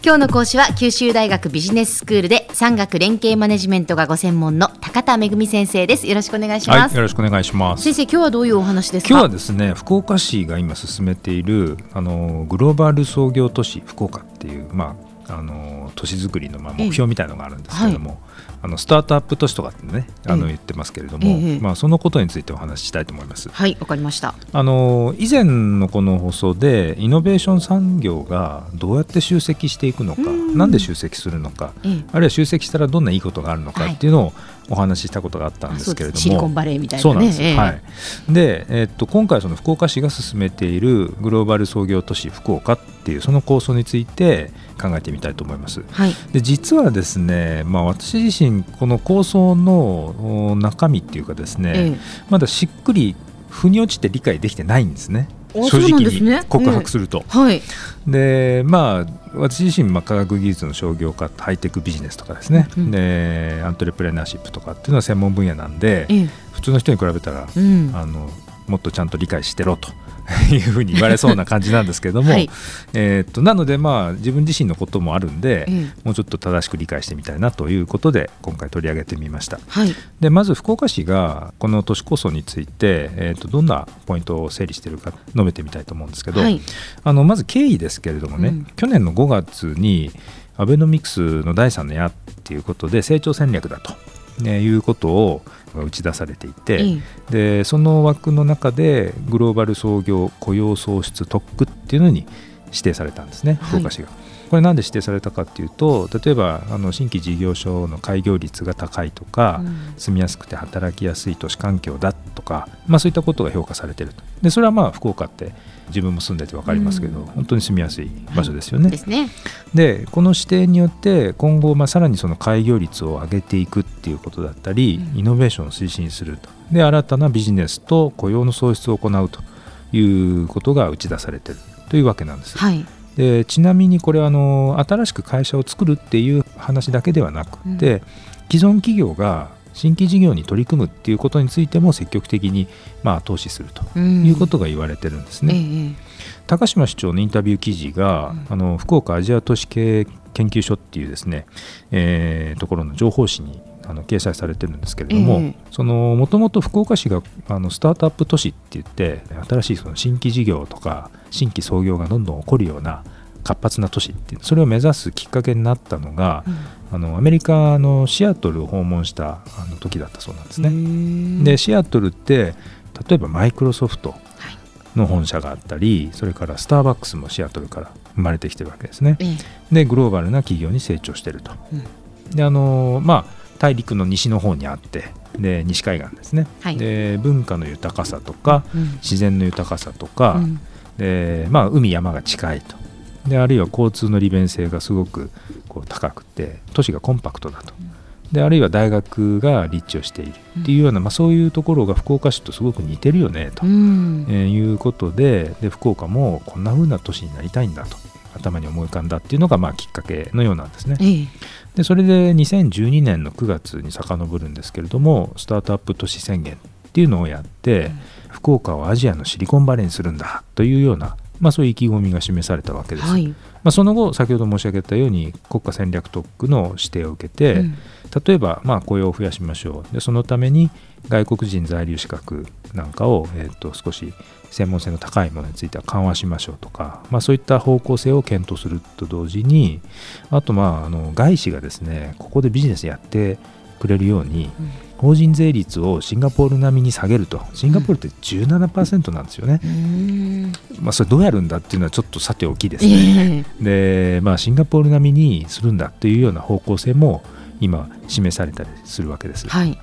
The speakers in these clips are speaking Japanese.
今日の講師は九州大学ビジネススクールで産学連携マネジメントがご専門の高田恵先生です。よろしくお願いします、はい、よろしくお願いします。先生今日はどういうお話ですか？今日はですね福岡市が今進めているあのグローバル創業都市福岡っていうまああの都市づくりのまあ目標みたいなのがあるんですけれども、はい。あのスタートアップ都市とかってねあの言ってますけれども、ええ、まあ、そのことについてお話ししたいと思います。はいわかりました。あの以前のこの放送でイノベーション産業がどうやって集積していくのかなんで集積するのか、え、あるいは集積したらどんないいことがあるのかっていうのをお話ししたことがあったんですけれども、シリコンバレーみたいな、ね、そうなんです、えー、はい。で、えー、っと今回その福岡市が進めているグローバル創業都市福岡っていうその構想について考えてみたいと思います、はい、で実はですね、まあ、私自身この構想の中身っていうかですね、えー、まだしっくり腑に落ちて理解できてないんですね。正直に告白すると。ねはい、でまあ私自身、まあ、科学技術の商業化ハイテクビジネスとかですね、うん、でアントレプレナーシップとかっていうのは専門分野なんで、普通の人に比べたら、うん、あのもっとちゃんと理解してろと いうふうに言われそうな感じなんですけれども、はい、えー、となのでまあ自分自身のこともあるんで、うん、もうちょっと正しく理解してみたいなということで今回取り上げてみました、はい、でまず福岡市がこの都市構想について、えー、とどんなポイントを整理しているか述べてみたいと思うんですけど、はい、あのまず経緯ですけれどもね、うん、去年の5月にアベノミクスの第3の矢っていうことで成長戦略だと、ね、いうことをが打ち出されていて、でその枠の中でグローバル創業雇用創出特区っていうのに指定されたんですね福岡市が。はいこれなんで指定されたかっていうと例えばあの新規事業所の開業率が高いとか、うん、住みやすくて働きやすい都市環境だとか、まあ、そういったことが評価されてると。でそれはまあ福岡って自分も住んでて分かりますけど、うん、本当に住みやすい場所ですよね。でね。でこの指定によって今後まあさらにその開業率を上げていくっていうことだったり、うん、イノベーションを推進すると。で新たなビジネスと雇用の創出を行うということが打ち出されてるというわけなんです。はい。でちなみにこれはあの新しく会社を作るっていう話だけではなくて、うん、既存企業が新規事業に取り組むっていうことについても積極的にまあ投資するということが言われてるんですね。うんええ、高島市長のインタビュー記事が、うん、あの福岡アジア都市経営研究所っていうですね、えー、ところの情報誌にあの掲載されてるんですけれどももともと福岡市があのスタートアップ都市って言って新しいその新規事業とか新規創業がどんどん起こるような活発な都市っていうそれを目指すきっかけになったのが、うん、あのアメリカのシアトルを訪問したあの時だったそうなんですね。でシアトルって例えばマイクロソフトの本社があったりそれからスターバックスもシアトルから生まれてきてるわけですね。でグローバルな企業に成長してると。うん、であのまあ大陸の西の方にあってで西海岸ですね、はい、で文化の豊かさとか、うん、自然の豊かさとか、うん、でまあ、海山が近いと。であるいは交通の利便性がすごくこう高くて都市がコンパクトだと。であるいは大学が立地をしているっていうような、まあ、そういうところが福岡市とすごく似てるよねと、えいうことでで福岡もこんな風な都市になりたいんだと頭に思い浮かんだっていうのがまあきっかけのようなんですね。ええ、でそれで2012年の9月に遡るんですけれどもスタートアップ都市宣言っていうのをやって、うん、福岡をアジアのシリコンバレーにするんだというような、まあ、そういう意気込みが示されたわけです。はい、まあ、その後先ほど申し上げたように国家戦略特区の指定を受けて、うん、例えばまあ雇用を増やしましょう。でそのために外国人在留資格なんかを、えー、と少し専門性の高いものについては緩和しましょうとか、まあ、そういった方向性を検討すると同時にあとまああの外資がですねここでビジネスやってくれるように、うん、法人税率をシンガポール並みに下げると。シンガポールって17%なんですよね、うん、まあ、それどうやるんだっていうのはちょっとさておきですね、で、まあ、シンガポール並みにするんだというような方向性も今示されたりするわけです。はい、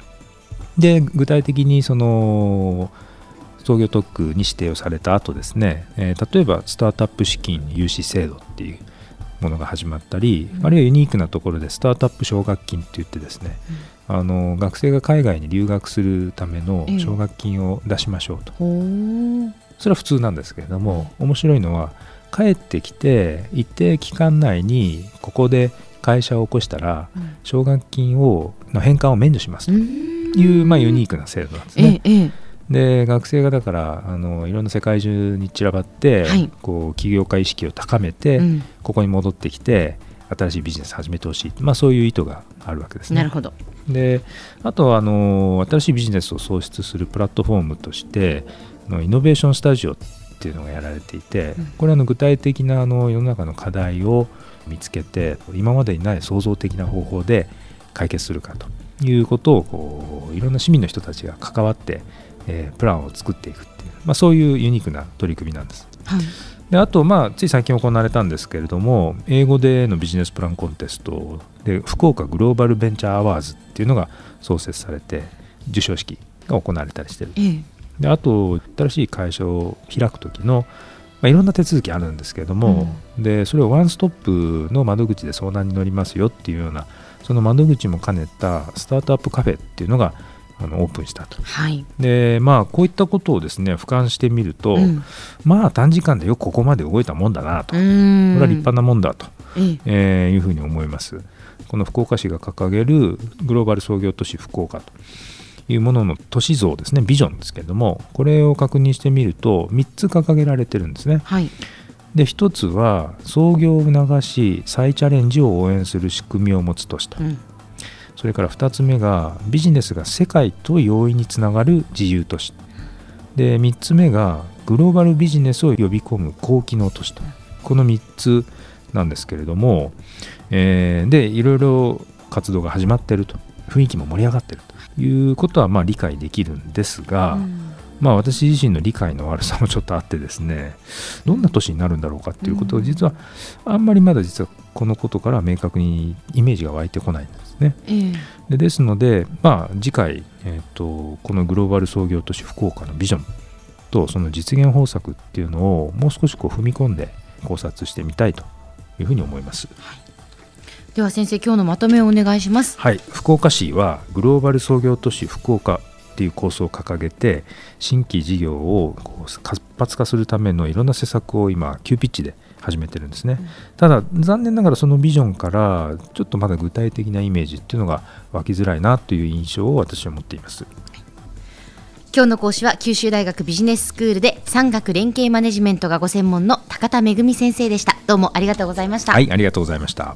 で具体的にその創業特区に指定をされた後ですね、えー、例えばスタートアップ資金融資制度っていうものが始まったり、うん、あるいはユニークなところでスタートアップ奨学金って言ってですね、うん、あの学生が海外に留学するための奨学金を出しましょうと、えー、それは普通なんですけれども面白いのは帰ってきて一定期間内にここで会社を起こしたら奨学金をの返還を免除しますという、まあ、ユニークな制度なんですね。えーえーで学生がだからあのいろんな世界中に散らばって、はいこう起業家意識を高めて、うんここに戻ってきて新しいビジネス始めてほしい、まあ、そういう意図があるわけですね。なるほど。であとはあの新しいビジネスを創出するプラットフォームとしてあのイノベーションスタジオっていうのがやられていて、うんこれはあの具体的なあの世の中の課題を見つけて今までにない創造的な方法で解決するかということをこういろんな市民の人たちが関わって、えープランを作っていくっていう、まあ、そういうユニークな取り組みなんです。はい。であと、まあ、つい最近行われたんですけれども英語でのビジネスプランコンテストで福岡グローバルベンチャーアワーズっていうのが創設されて授賞式が行われたりしてるええ。であと新しい会社を開く時の、まあ、いろんな手続きあるんですけれども、でそれをワンストップの窓口で相談に乗りますよっていうようなその窓口も兼ねたスタートアップカフェっていうのがあのオープンしたとはい。でまあこういったことをですね俯瞰してみると、うんまあ短時間でよくここまで動いたもんだなと、うこんれは立派なもんだと、えええーいうふうに思います。この福岡市が掲げるグローバル創業都市福岡というものの都市像ですねビジョンですけれどもこれを確認してみると3つ掲げられてるんですね。はい。で1つは創業を促し再チャレンジを応援する仕組みを持つ都市とうんそれから2つ目がビジネスが世界と容易につながる自由都市。で3つ目がグローバルビジネスを呼び込む高機能都市と。この3つなんですけれども、えーでいろいろ活動が始まってると。雰囲気も盛り上がってるということはまあ理解できるんですが、うまあ私自身の理解の悪さもちょっとあってですねどんな都市になるんだろうかっていうことを実はあんまりまだ実はこのことからは明確にイメージが湧いてこないんですね。ええでですので、まあ、次回、えー、とこのグローバル創業都市福岡のビジョンとその実現方策っていうのをもう少しこう踏み込んで考察してみたいというふうに思います。では先生今日のまとめをお願いします。はい、福岡市はグローバル創業都市福岡っていう構想を掲げて新規事業をこう活発化するためのいろんな施策を今急ピッチで始めてるんですね、ただ残念ながらそのビジョンからちょっとまだ具体的なイメージっていうのが湧きづらいなという印象を私は持っています今日の講師は九州大学ビジネススクールで産学連携マネジメントがご専門の高田恵先生でした。どうもありがとうございました。はいありがとうございました